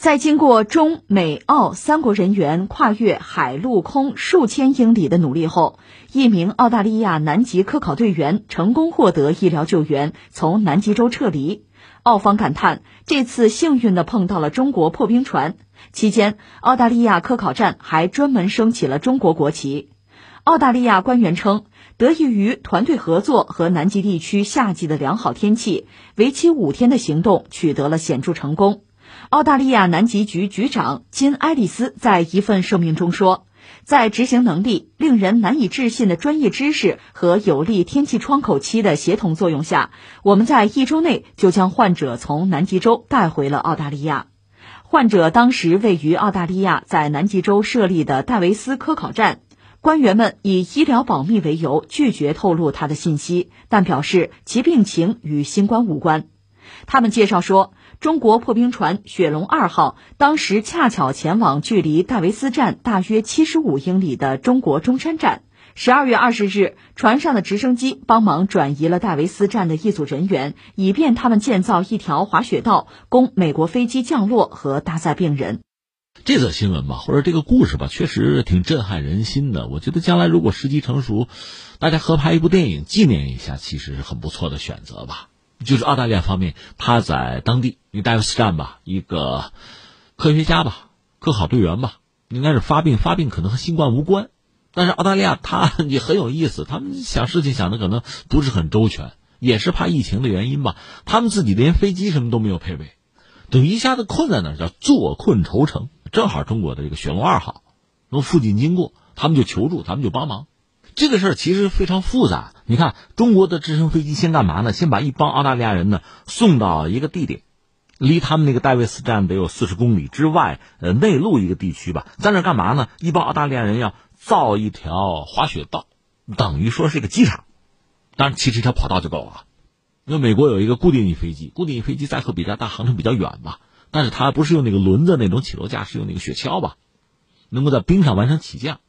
在经过中美澳三国人员跨越海陆空数千英里的努力后，一名澳大利亚南极科考队员成功获得医疗救援，从南极洲撤离。澳方感叹，这次幸运地碰到了中国破冰船。期间，澳大利亚科考站还专门升起了中国国旗。澳大利亚官员称，得益于团队合作和南极地区夏季的良好天气，为期五天的行动取得了显著成功。澳大利亚南极局局长金·埃利斯在一份声明中说。在执行能力、令人难以置信的专业知识和有利天气窗口期的协同作用下，我们在一周内就将患者从南极洲带回了澳大利亚。患者当时位于澳大利亚在南极洲设立的戴维斯科考站，官员们以医疗保密为由拒绝透露他的信息，但表示其病情与新冠无关。他们介绍说。中国破冰船“雪龙二号”当时恰巧前往距离戴维斯站大约七十五英里的中国中山站。十二月二十日，船上的直升机帮忙转移了戴维斯站的一组人员，以便他们建造一条滑雪道，供美国飞机降落和搭载病人。这则新闻吧，或者这个故事吧，确实挺震撼人心的。我觉得将来如果时机成熟，大家合拍一部电影纪念一下，其实是很不错的选择吧。就是澳大利亚方面，他在当地一个戴维斯站吧，一个科学家吧，科考队员吧，应该是发病，发病可能和新冠无关。但是澳大利亚他 也很有意思，他们想事情想的可能不是很周全，也是怕疫情的原因吧。他们自己连飞机什么都没有配备，等于一下子困在那儿，叫坐困愁城。正好中国的这个雪龙二号从附近经过，他们就求助，他们就帮忙。这个事儿其实非常复杂。你看，中国的直升飞机先干嘛呢？先把一帮澳大利亚人呢送到一个地点，离他们那个戴维斯站得有四十公里之外，呃，内陆一个地区吧。在那干嘛呢？一帮澳大利亚人要造一条滑雪道，等于说是一个机场。当然，其实一条跑道就够了。因为美国有一个固定翼飞机，固定翼飞机载荷比较大，航程比较远吧。但是它不是用那个轮子那种起落架，是用那个雪橇吧，能够在冰上完成起降。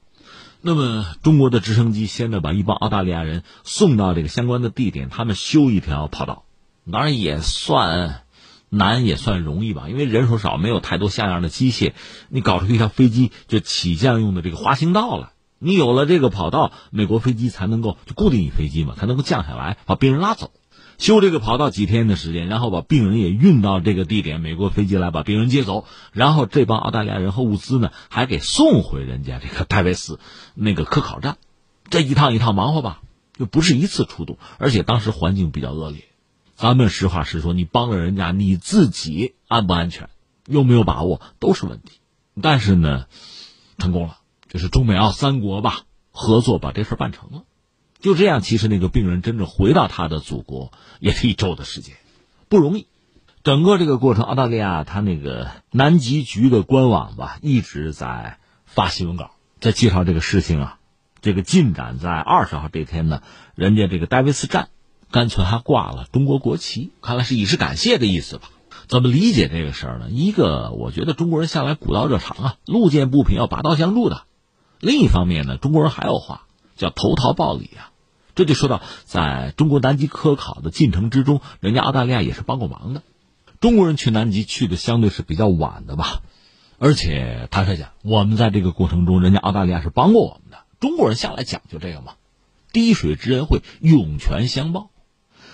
那么，中国的直升机现在把一帮澳大利亚人送到这个相关的地点，他们修一条跑道，当然也算难，也算容易吧，因为人手少，没有太多像样的机械，你搞出一条飞机就起降用的这个滑行道了。你有了这个跑道，美国飞机才能够就固定翼飞机嘛，才能够降下来把病人拉走。修这个跑道几天的时间，然后把病人也运到这个地点，美国飞机来把病人接走，然后这帮澳大利亚人和物资呢，还给送回人家这个戴维斯那个科考站，这一趟一趟忙活吧，又不是一次出动，而且当时环境比较恶劣，咱们实话实说，你帮了人家，你自己安不安全，有没有把握都是问题，但是呢，成功了，就是中美澳三国吧合作把这事办成了。就这样，其实那个病人真正回到他的祖国也是一周的时间，不容易。整个这个过程，澳大利亚他那个南极局的官网吧一直在发新闻稿，在介绍这个事情啊，这个进展。在二十号这天呢，人家这个戴维斯站干脆还挂了中国国旗，看来是以示感谢的意思吧？怎么理解这个事儿呢？一个，我觉得中国人向来古道热肠啊，路见不平要拔刀相助的；另一方面呢，中国人还有话叫投桃报李啊。这就说到，在中国南极科考的进程之中，人家澳大利亚也是帮过忙的。中国人去南极去的相对是比较晚的吧，而且坦率讲，我们在这个过程中，人家澳大利亚是帮过我们的。中国人向来讲究这个嘛，滴水之恩会涌泉相报。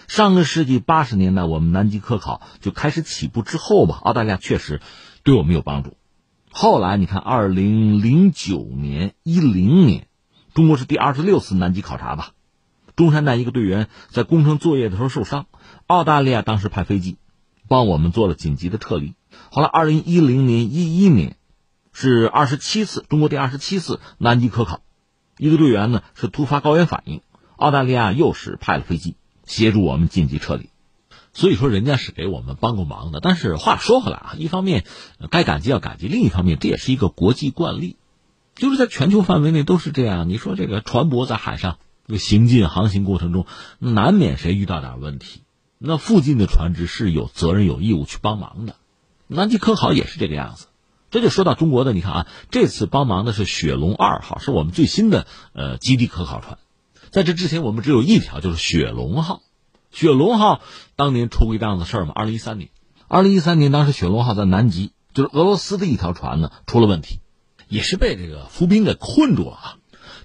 上个世纪八十年代，我们南极科考就开始起步之后吧，澳大利亚确实对我们有帮助。后来你看，二零零九年、一零年，中国是第二十六次南极考察吧。中山站一个队员在工程作业的时候受伤，澳大利亚当时派飞机帮我们做了紧急的撤离。后来，二零一零年、一一年是二十七次中国第二十七次南极科考，一个队员呢是突发高原反应，澳大利亚又是派了飞机协助我们紧急撤离。所以说，人家是给我们帮过忙的。但是话说回来啊，一方面该感激要感激，另一方面这也是一个国际惯例，就是在全球范围内都是这样。你说这个船舶在海上。这个行进航行过程中，难免谁遇到点问题，那附近的船只是有责任有义务去帮忙的。南极科考也是这个样子，这就说到中国的，你看啊，这次帮忙的是雪龙二号，是我们最新的呃基地科考船。在这之前，我们只有一条，就是雪龙号。雪龙号当年出过一档子事儿嘛，二零一三年，二零一三年当时雪龙号在南极就是俄罗斯的一条船呢出了问题，也是被这个浮冰给困住了啊。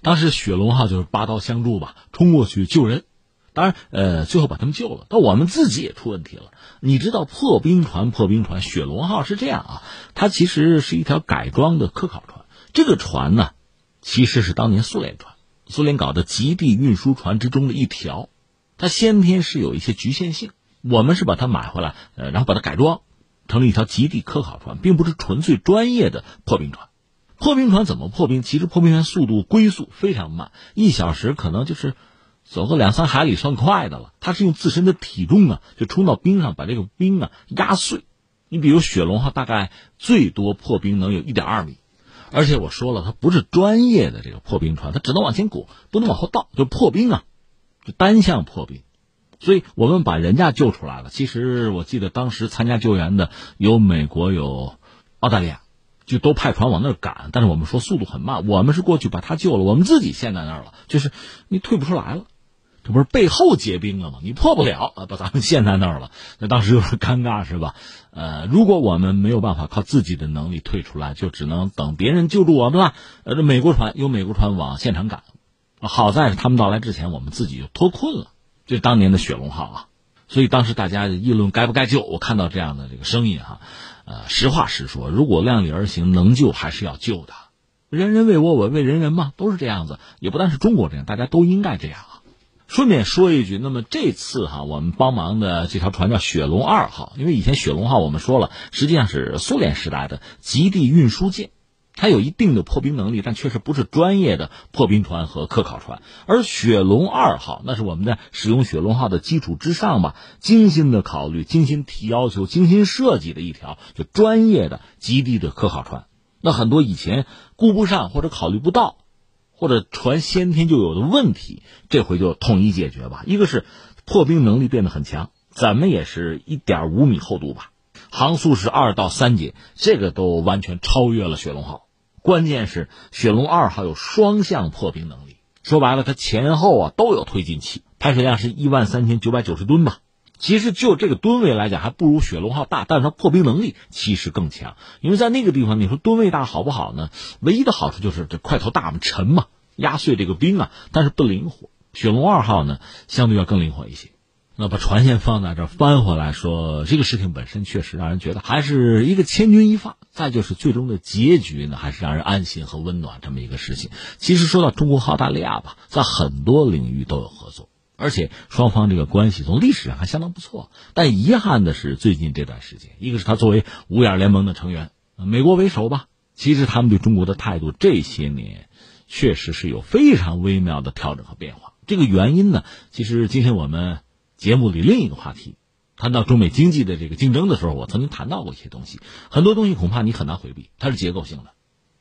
当时雪龙号就是拔刀相助吧，冲过去救人，当然呃最后把他们救了，但我们自己也出问题了。你知道破冰船破冰船雪龙号是这样啊，它其实是一条改装的科考船，这个船呢其实是当年苏联船，苏联搞的极地运输船之中的一条，它先天是有一些局限性。我们是把它买回来，呃，然后把它改装成了一条极地科考船，并不是纯粹专业的破冰船。破冰船怎么破冰？其实破冰船速度龟速非常慢，一小时可能就是走个两三海里算快的了。它是用自身的体重啊，就冲到冰上把这个冰啊压碎。你比如雪龙号大概最多破冰能有一点二米，而且我说了，它不是专业的这个破冰船，它只能往前拱，不能往后倒，就破冰啊，就单向破冰。所以我们把人家救出来了。其实我记得当时参加救援的有美国有澳大利亚，就都派船往那儿赶。但是我们说速度很慢，我们是过去把他救了，我们自己陷在那儿了，就是你退不出来了，这不是背后结冰了吗？你破不了，把咱们陷在那儿了。那当时有点尴尬是吧？呃，如果我们没有办法靠自己的能力退出来，就只能等别人救助我们了。呃，这美国船有美国船往现场赶，好在是他们到来之前，我们自己就脱困了。这当年的雪龙号啊，所以当时大家议论该不该救。我看到这样的这个声音哈，呃，实话实说，如果量力而行，能救还是要救的。人人为我，我为人人嘛，都是这样子。也不单是中国这样，大家都应该这样啊。顺便说一句，那么这次哈，我们帮忙的这条船叫雪龙二号，因为以前雪龙号我们说了，实际上是苏联时代的极地运输舰。它有一定的破冰能力，但确实不是专业的破冰船和科考船。而雪龙二号，那是我们在使用雪龙号的基础之上吧，精心的考虑、精心提要求、精心设计的一条就专业的极地的科考船。那很多以前顾不上或者考虑不到，或者船先天就有的问题，这回就统一解决吧。一个是破冰能力变得很强，怎么也是一点五米厚度吧。航速是二到三节，这个都完全超越了雪龙号。关键是雪龙二号有双向破冰能力，说白了，它前后啊都有推进器，排水量是一万三千九百九十吨吧。其实就这个吨位来讲，还不如雪龙号大，但是它破冰能力其实更强。因为在那个地方，你说吨位大好不好呢？唯一的好处就是这块头大嘛，沉嘛，压碎这个冰啊，但是不灵活。雪龙二号呢，相对要更灵活一些。那把船先放在这儿，翻回来说，这个事情本身确实让人觉得还是一个千钧一发。再就是最终的结局呢，还是让人安心和温暖这么一个事情。其实说到中国和澳大利亚吧，在很多领域都有合作，而且双方这个关系从历史上还相当不错。但遗憾的是，最近这段时间，一个是他作为五眼联盟的成员，美国为首吧，其实他们对中国的态度这些年确实是有非常微妙的调整和变化。这个原因呢，其实今天我们。节目里另一个话题，谈到中美经济的这个竞争的时候，我曾经谈到过一些东西，很多东西恐怕你很难回避，它是结构性的。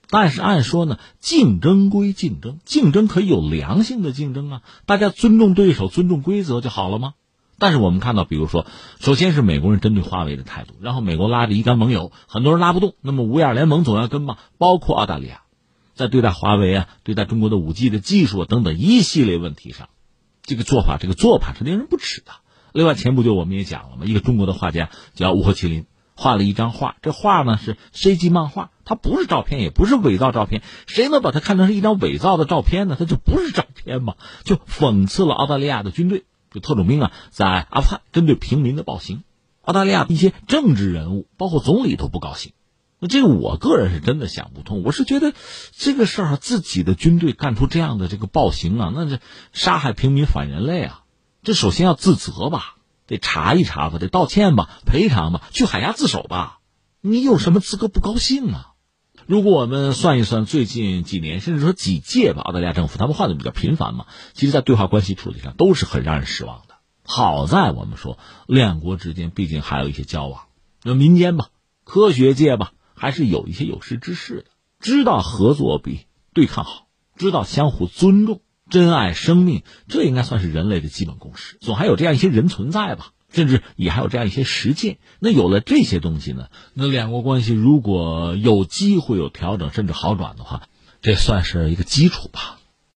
但是按说呢，竞争归竞争，竞争可以有良性的竞争啊，大家尊重对手，尊重规则就好了吗？但是我们看到，比如说，首先是美国人针对华为的态度，然后美国拉着一干盟友，很多人拉不动，那么五眼联盟总要跟嘛，包括澳大利亚，在对待华为啊，对待中国的五 G 的技术等等一系列问题上。这个做法，这个做法是令人不齿的。另外，前不久我们也讲了嘛，一个中国的画家叫吴和麒麟，画了一张画。这画呢是 CG 漫画，它不是照片，也不是伪造照片。谁能把它看成是一张伪造的照片呢？它就不是照片嘛？就讽刺了澳大利亚的军队，就特种兵啊，在阿富汗针对平民的暴行。澳大利亚一些政治人物，包括总理都不高兴。那这个我个人是真的想不通，我是觉得这个事儿自己的军队干出这样的这个暴行啊，那这杀害平民反人类啊，这首先要自责吧，得查一查吧，得道歉吧，赔偿吧，去海牙自首吧，你有什么资格不高兴啊？如果我们算一算最近几年，甚至说几届吧，澳大利亚政府他们换的比较频繁嘛，其实在对华关系处理上都是很让人失望的。好在我们说两国之间毕竟还有一些交往，那民间吧，科学界吧。还是有一些有识之士的，知道合作比对抗好，知道相互尊重、珍爱生命，这应该算是人类的基本共识。总还有这样一些人存在吧，甚至也还有这样一些实践。那有了这些东西呢，那两国关系如果有机会有调整甚至好转的话，这算是一个基础吧。